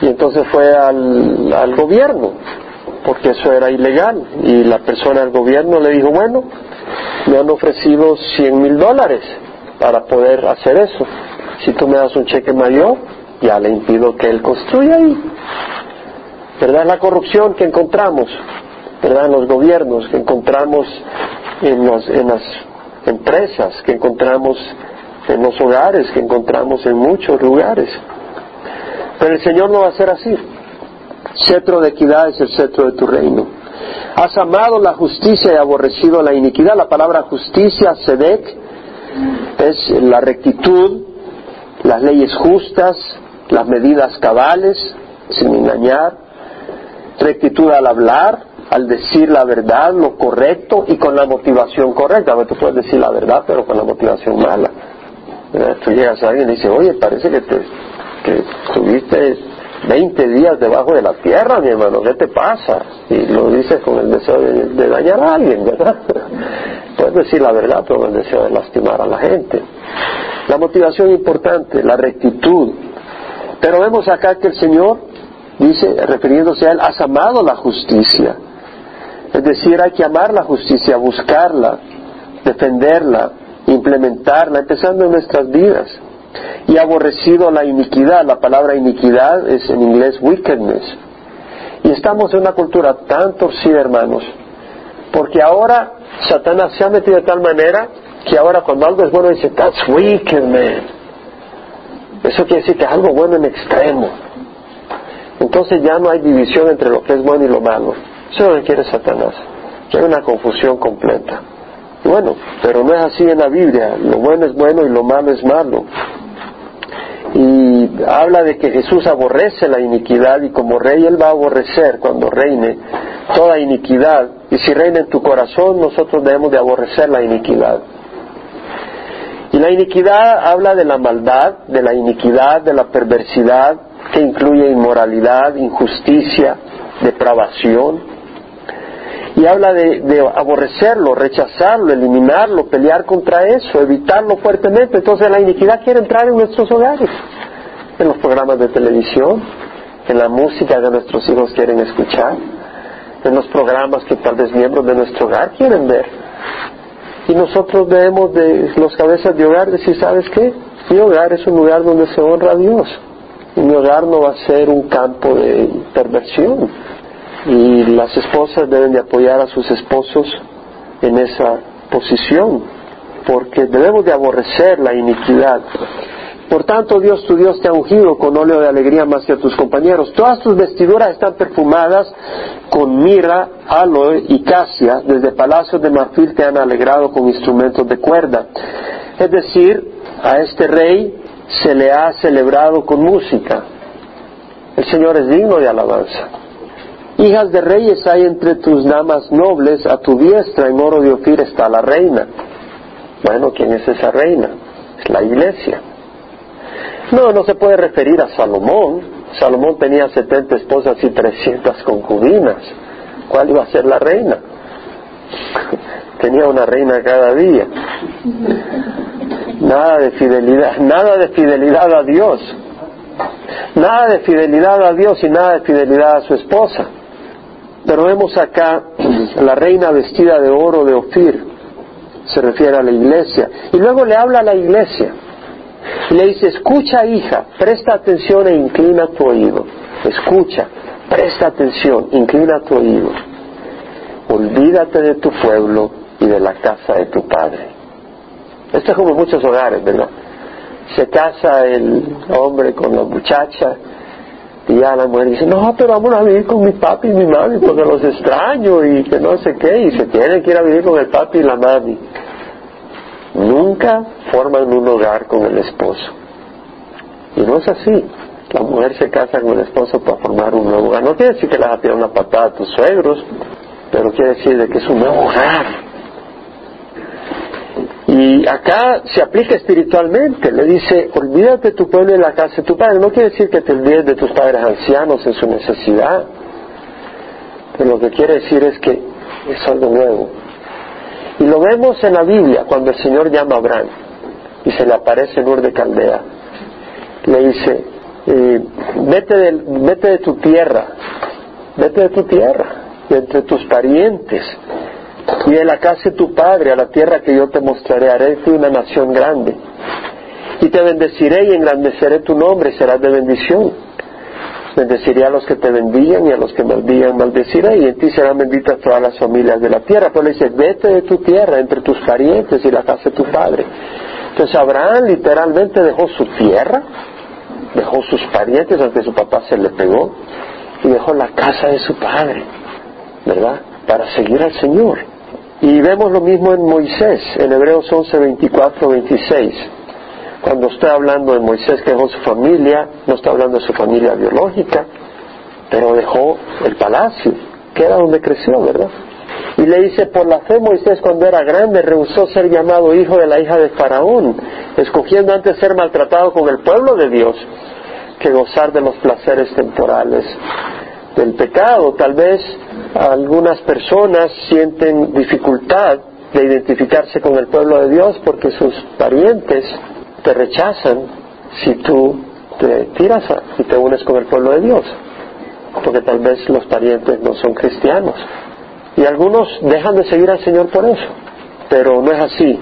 Y entonces fue al, al gobierno, porque eso era ilegal. Y la persona del gobierno le dijo, bueno, me han ofrecido 100 mil dólares para poder hacer eso. Si tú me das un cheque mayor, ya le impido que él construya ahí. ¿Verdad? La corrupción que encontramos, ¿verdad? En los gobiernos, que encontramos en, en las empresas, que encontramos en los hogares, que encontramos en muchos lugares. Pero el Señor no va a ser así. Cetro de equidad es el cetro de tu reino. Has amado la justicia y aborrecido la iniquidad. La palabra justicia, sedek, es la rectitud, las leyes justas, las medidas cabales, sin engañar, rectitud al hablar, al decir la verdad, lo correcto y con la motivación correcta. Ver, tú puedes decir la verdad, pero con la motivación mala. Tú llegas a alguien y dices, oye, parece que, te, que estuviste 20 días debajo de la tierra, mi hermano, ¿qué te pasa? Y lo dices con el deseo de, dañar a alguien, ¿verdad? Puedes decir la verdad, pero con el deseo de lastimar a la gente. La motivación importante, la rectitud. Pero vemos acá que el Señor dice, refiriéndose a Él, has amado la justicia. Es decir, hay que amar la justicia, buscarla, defenderla, implementarla, empezando en nuestras vidas y aborrecido la iniquidad. La palabra iniquidad es en inglés wickedness. Y estamos en una cultura tan torcida, hermanos, porque ahora Satanás se ha metido de tal manera que ahora cuando algo es bueno dice, that's wicked, man. Eso quiere decir que es algo bueno en extremo. Entonces ya no hay división entre lo que es bueno y lo malo. Eso es lo que quiere Satanás. Que hay una confusión completa. bueno, pero no es así en la Biblia. Lo bueno es bueno y lo malo es malo habla de que Jesús aborrece la iniquidad y como rey Él va a aborrecer cuando reine toda iniquidad. Y si reina en tu corazón, nosotros debemos de aborrecer la iniquidad. Y la iniquidad habla de la maldad, de la iniquidad, de la perversidad, que incluye inmoralidad, injusticia, depravación y habla de, aborrecerlo, rechazarlo, eliminarlo, pelear contra eso, evitarlo fuertemente. Entonces la iniquidad quiere entrar en nuestros hogares, en los programas de televisión, en la música que nuestros hijos quieren escuchar, en los programas que tal vez miembros de nuestro hogar quieren ver. Y nosotros debemos de los cabezas de hogar decir, ¿sabes qué? Mi hogar es un lugar donde se honra a Dios. Y mi hogar no va a ser un campo de perversión y las esposas deben de apoyar a sus esposos en esa posición, porque debemos de aborrecer la iniquidad. Por tanto, Dios tu Dios te ha ungido con óleo de alegría más que a tus compañeros. Todas tus vestiduras están perfumadas con mirra, aloe y casia. Desde palacios de marfil te han alegrado con instrumentos de cuerda. Es decir, a este rey se le ha celebrado con música. El Señor es digno de alabanza. Hijas de reyes hay entre tus damas nobles, a tu diestra en oro de Ofir está la reina. Bueno, ¿quién es esa reina? Es la iglesia. No, no se puede referir a Salomón. Salomón tenía 70 esposas y 300 concubinas. ¿Cuál iba a ser la reina? tenía una reina cada día. Nada de fidelidad, nada de fidelidad a Dios. Nada de fidelidad a Dios y nada de fidelidad a su esposa. Pero vemos acá la reina vestida de oro de Ofir, se refiere a la iglesia. Y luego le habla a la iglesia. Y le dice, escucha hija, presta atención e inclina tu oído. Escucha, presta atención, inclina tu oído. Olvídate de tu pueblo y de la casa de tu padre. Esto es como muchos hogares, ¿verdad? Se casa el hombre con la muchacha y ya la mujer dice, no, pero vamos a vivir con mi papi y mi mami porque los extraño y que no sé qué, y se tienen que ir a vivir con el papi y la mami. Nunca forman un hogar con el esposo. Y no es así. La mujer se casa con el esposo para formar un nuevo hogar. No quiere decir que le vas a tirar una patada a tus suegros, pero quiere decir de que es un nuevo hogar y acá se aplica espiritualmente, le dice, olvídate tu pueblo y la casa de tu padre. No quiere decir que te olvides de tus padres ancianos en su necesidad, pero lo que quiere decir es que es algo nuevo. Y lo vemos en la Biblia cuando el Señor llama a Abraham y se le aparece en Ur de Caldea. Le dice, eh, vete, de, tu tierra, vete de tu tierra, de entre tus parientes, y de la casa de tu padre, a la tierra que yo te mostraré, haré de ti una nación grande. Y te bendeciré y engrandeceré tu nombre, serás de bendición. Bendeciré a los que te bendigan y a los que maldigan, maldeciré, y en ti serán benditas todas las familias de la tierra. Pues le dice, vete de tu tierra, entre tus parientes y la casa de tu padre. Entonces Abraham literalmente dejó su tierra, dejó sus parientes, aunque su papá se le pegó, y dejó la casa de su padre, ¿verdad? Para seguir al Señor. Y vemos lo mismo en Moisés, en Hebreos 11, 24, 26. Cuando está hablando de Moisés que dejó su familia, no está hablando de su familia biológica, pero dejó el palacio, que era donde creció, ¿verdad? Y le dice, por la fe Moisés cuando era grande rehusó ser llamado hijo de la hija de Faraón, escogiendo antes ser maltratado con el pueblo de Dios que gozar de los placeres temporales del pecado. Tal vez algunas personas sienten dificultad de identificarse con el pueblo de Dios porque sus parientes te rechazan si tú te tiras y te unes con el pueblo de Dios, porque tal vez los parientes no son cristianos. Y algunos dejan de seguir al Señor por eso, pero no es así.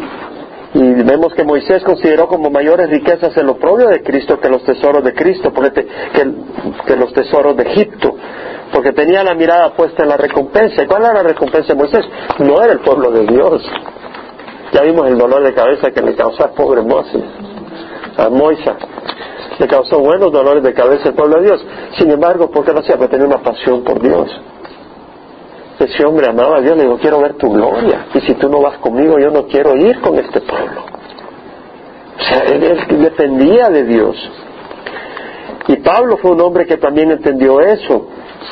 Y vemos que Moisés consideró como mayores riquezas el oprobio de Cristo que los tesoros de Cristo, porque que, los tesoros de Egipto, porque tenía la mirada puesta en la recompensa. ¿Y cuál era la recompensa de Moisés? No era el pueblo de Dios. Ya vimos el dolor de cabeza que le causó al pobre Moisés a Moisés. Le causó buenos dolores de cabeza al pueblo de Dios. Sin embargo, ¿por qué lo hacía? Tenía una pasión por Dios. Ese hombre amaba a Dios, le dijo, quiero ver tu gloria. Y si tú no vas conmigo, yo no quiero ir con este pueblo. O sea, él, dependía de Dios. Y Pablo fue un hombre que también entendió eso,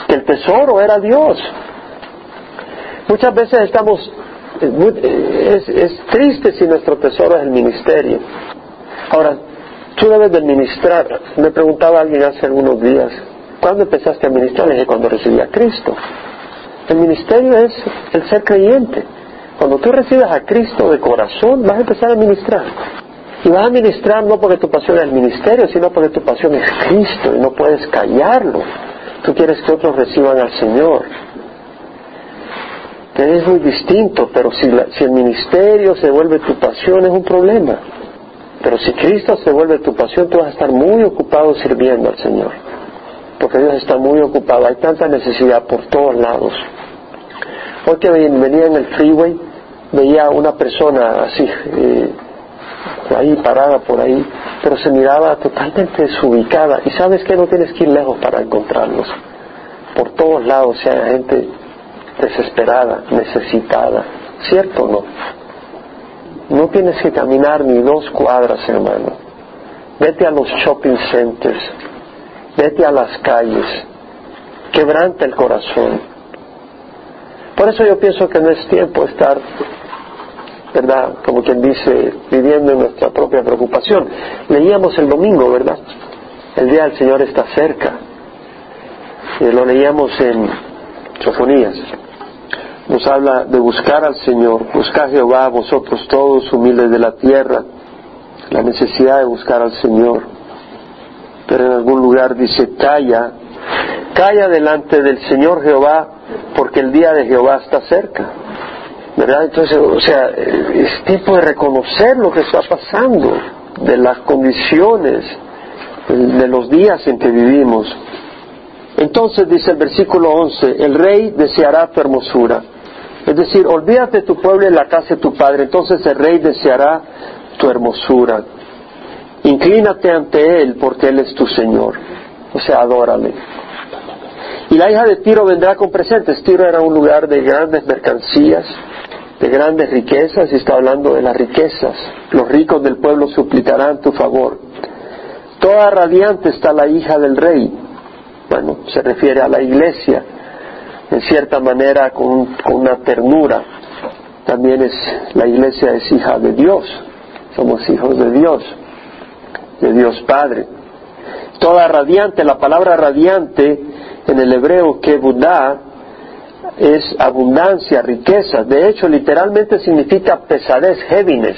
que el tesoro era Dios. Muchas veces estamos, es, es triste si nuestro tesoro es el ministerio. Ahora, tú debes de ministrar. Me preguntaba alguien hace algunos días, ¿cuándo empezaste a ministrar? Le dije, cuando recibí a Cristo. El ministerio es el ser creyente. Cuando tú recibes a Cristo de corazón, vas a empezar a ministrar. Y vas a ministrar no porque tu pasión es el ministerio, sino porque tu pasión es Cristo y no puedes callarlo. Tú quieres que otros reciban al Señor. Es muy distinto, pero si, si el ministerio se vuelve tu pasión es un problema. Pero si Cristo se vuelve tu pasión, tú vas a estar muy ocupado sirviendo al Señor. Porque Dios está muy ocupado. Hay tanta necesidad por todos lados. Hoy que venía en el freeway, veía una persona así, eh, ahí parada por ahí, pero se miraba totalmente desubicada. Y sabes que no tienes que ir lejos para encontrarlos. Por todos lados, sea, gente desesperada, necesitada. ¿Cierto o no? No tienes que caminar ni dos cuadras, hermano. Vete a los shopping centers, vete a las calles, quebranta el corazón. Por eso yo pienso que no es tiempo estar, ¿verdad? Como quien dice, viviendo en nuestra propia preocupación. Leíamos el domingo, ¿verdad? El día del Señor está cerca. Y lo leíamos en Sofonías nos habla de buscar al Señor, buscar a Jehová, vosotros todos humildes de la tierra, la necesidad de buscar al Señor. Pero en algún lugar dice, calla, calla delante del Señor Jehová, porque el día de Jehová está cerca. ¿Verdad? Entonces, o sea, es tiempo de reconocer lo que está pasando, de las condiciones, de los días en que vivimos. Entonces dice el versículo 11, el rey deseará tu hermosura es decir, olvídate tu pueblo y la casa de tu padre, entonces el rey deseará tu hermosura. Inclínate ante él porque él es tu Señor. O sea, adórale. Y la hija de Tiro vendrá con presentes. Tiro era un lugar de grandes mercancías, de grandes riquezas, y está hablando de las riquezas. Los ricos del pueblo suplicarán tu favor. Toda radiante está la hija del rey. Bueno, se refiere a la iglesia en cierta manera con, una ternura. También es, la iglesia es hija de Dios, somos hijos de Dios, de Dios Padre. Toda radiante, la palabra radiante en el hebreo Buddha es abundancia, riqueza. De hecho, literalmente significa pesadez, heaviness.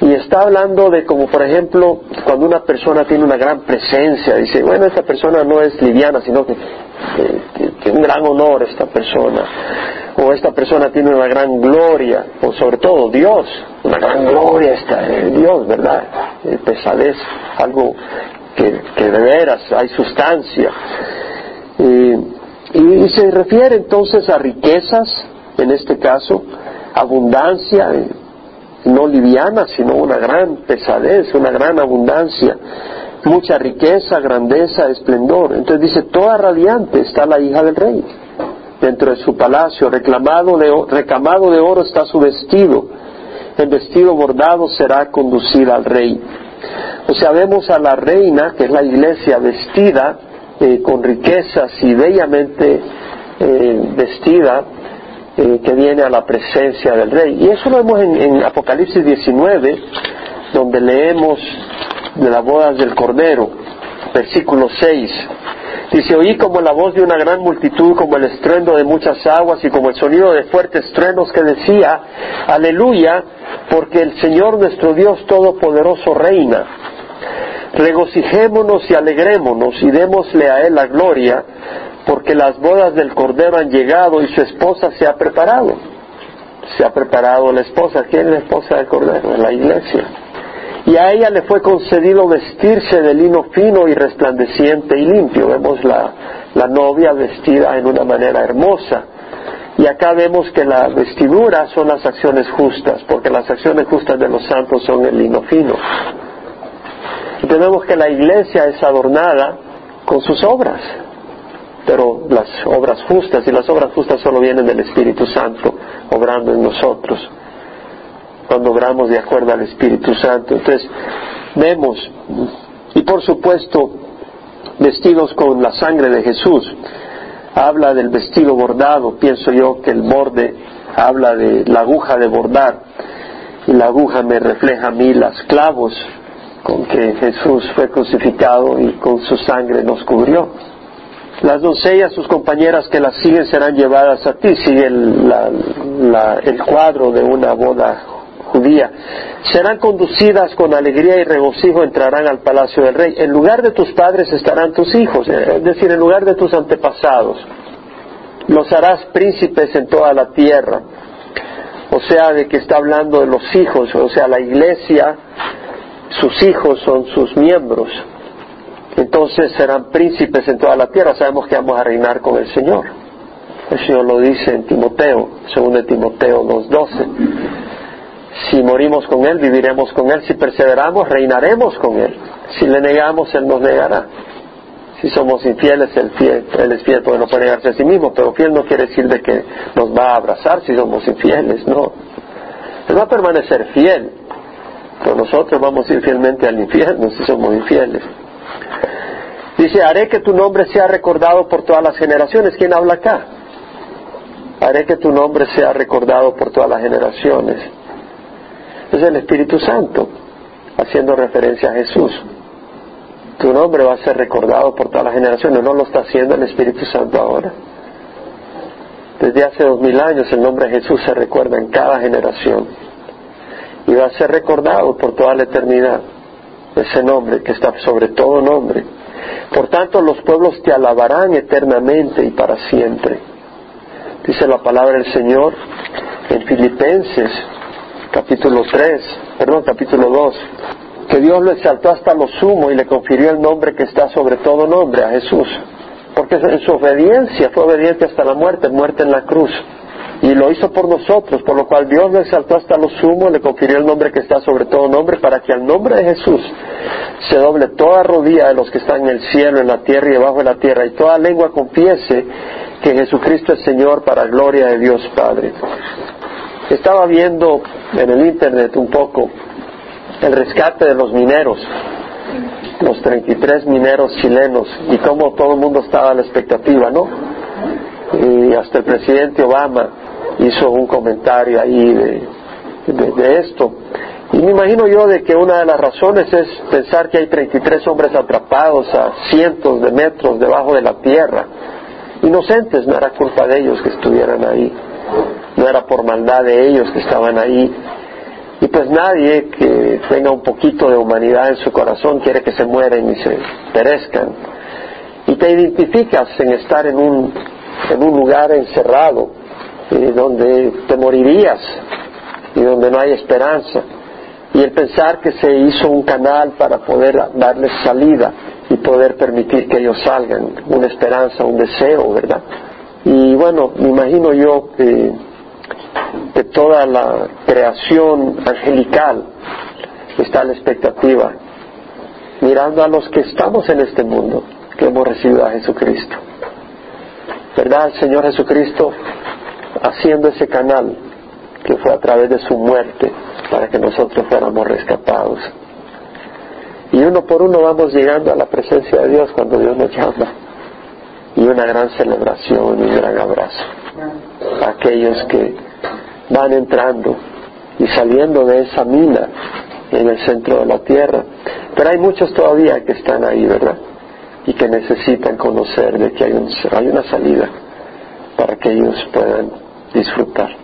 Y está hablando de como, por ejemplo, cuando una persona tiene una gran presencia, dice, bueno, esta persona no es liviana, sino que, tiene un gran honor esta persona. O esta persona tiene una gran gloria, o sobre todo Dios, una gran gloria está en Dios, ¿verdad? pesadez, algo que, que de veras hay sustancia. y se refiere entonces a riquezas, en este caso, abundancia, no liviana, sino una gran pesadez, una gran abundancia, mucha riqueza, grandeza, esplendor. Entonces dice, toda radiante está la hija del rey dentro de su palacio, reclamado de, recamado de oro está su vestido, el vestido bordado será conducida al rey. O sea, vemos a la reina, que es la iglesia, vestida eh, con riquezas y bellamente eh, vestida, eh, que viene a la presencia del rey. Y eso lo vemos en, Apocalipsis 19, donde leemos de las bodas del Cordero, versículo 6. Dice, oí como la voz de una gran multitud, como el estruendo de muchas aguas y como el sonido de fuertes truenos que decía, aleluya, porque el Señor nuestro Dios Todopoderoso reina. Regocijémonos y alegrémonos y démosle a Él la gloria, porque las bodas del Cordero han llegado y su esposa se ha preparado. Se ha preparado la esposa. ¿Quién es la esposa del Cordero? La iglesia. Y a ella le fue concedido vestirse de lino fino y resplandeciente y limpio. Vemos la, novia vestida en una manera hermosa. Y acá vemos que la vestidura son las acciones justas, porque las acciones justas de los santos son el lino fino. Y vemos que la iglesia es adornada con sus obras pero las obras justas, y las obras justas solo vienen del Espíritu Santo obrando en nosotros, cuando obramos de acuerdo al Espíritu Santo. Entonces, vemos, y por supuesto, vestidos con la sangre de Jesús, habla del vestido bordado, pienso yo que el borde habla de la aguja de bordar, y la aguja me refleja a mí las clavos con que Jesús fue crucificado y con su sangre nos cubrió. Las doncellas, sus compañeras que las siguen serán llevadas a ti, sigue el, el cuadro de una boda judía. Serán conducidas con alegría y regocijo, entrarán al palacio del rey. En lugar de tus padres estarán tus hijos, eh, es decir, en lugar de tus antepasados. Los harás príncipes en toda la tierra. O sea, de que está hablando de los hijos, o sea, la iglesia, sus hijos son sus miembros entonces serán príncipes en toda la tierra. Sabemos que vamos a reinar con el Señor. El Señor lo dice en Timoteo, según de Timoteo 2.12. Si morimos con Él, viviremos con Él. Si perseveramos, reinaremos con Él. Si le negamos, Él nos negará. Si somos infieles, Él, fiel, él es fiel porque no puede negarse a sí mismo, pero fiel no quiere decir de que nos va a abrazar si somos infieles, no. Él va a permanecer fiel, pero nosotros vamos a ir fielmente al infierno si somos infieles. Dice, haré que tu nombre sea recordado por todas las generaciones. ¿Quién habla acá? Haré que tu nombre sea recordado por todas las generaciones. Es el Espíritu Santo, haciendo referencia a Jesús. Tu nombre va a ser recordado por todas las generaciones. ¿No lo está haciendo el Espíritu Santo ahora? Desde hace dos mil años el nombre de Jesús se recuerda en cada generación y va a ser recordado por toda la eternidad ese nombre que está sobre todo nombre. Por tanto, los pueblos te alabarán eternamente y para siempre. Dice la palabra del Señor en Filipenses, capítulo 3, perdón, capítulo 2, que Dios lo exaltó hasta lo sumo y le confirió el nombre que está sobre todo nombre, a Jesús. Porque en su obediencia fue obediente hasta la muerte, muerte en la cruz y lo hizo por nosotros, por lo cual Dios lo exaltó hasta lo sumo, le confirió el nombre que está sobre todo nombre, para que al nombre de Jesús se doble toda rodilla de los que están en el cielo, en la tierra y debajo de la tierra, y toda lengua confiese que Jesucristo es Señor para gloria de Dios Padre. Estaba viendo en el Internet un poco el rescate de los mineros, los 33 mineros chilenos, y cómo todo el mundo estaba a la expectativa, ¿no? Y hasta el presidente Obama hizo un comentario ahí de, esto. Y me imagino yo de que una de las razones es pensar que hay 33 hombres atrapados a cientos de metros debajo de la tierra inocentes, no era culpa de ellos que estuvieran ahí, no era por maldad de ellos que estaban ahí. Y pues nadie que tenga un poquito de humanidad en su corazón quiere que se mueran y se perezcan. Y te identificas en estar en un, en un lugar encerrado, eh, donde te morirías y donde no hay esperanza. Y el pensar que se hizo un canal para poder darles salida y poder permitir que ellos salgan, una esperanza, un deseo, ¿verdad? Y bueno, me imagino yo que de toda la creación angelical está la expectativa, mirando a los que estamos en este mundo, que hemos recibido a Jesucristo. ¿Verdad? Señor Jesucristo haciendo ese canal que fue a través de su muerte para que nosotros fuéramos rescatados. Y uno por uno vamos llegando a la presencia de Dios cuando Dios nos llama. Y una gran celebración y un gran abrazo. A aquellos que van entrando y saliendo de esa mina en el centro de la tierra. Pero hay muchos todavía que están ahí, ¿verdad? Y que necesitan conocer de que hay, hay una salida para que ellos puedan disfrutar.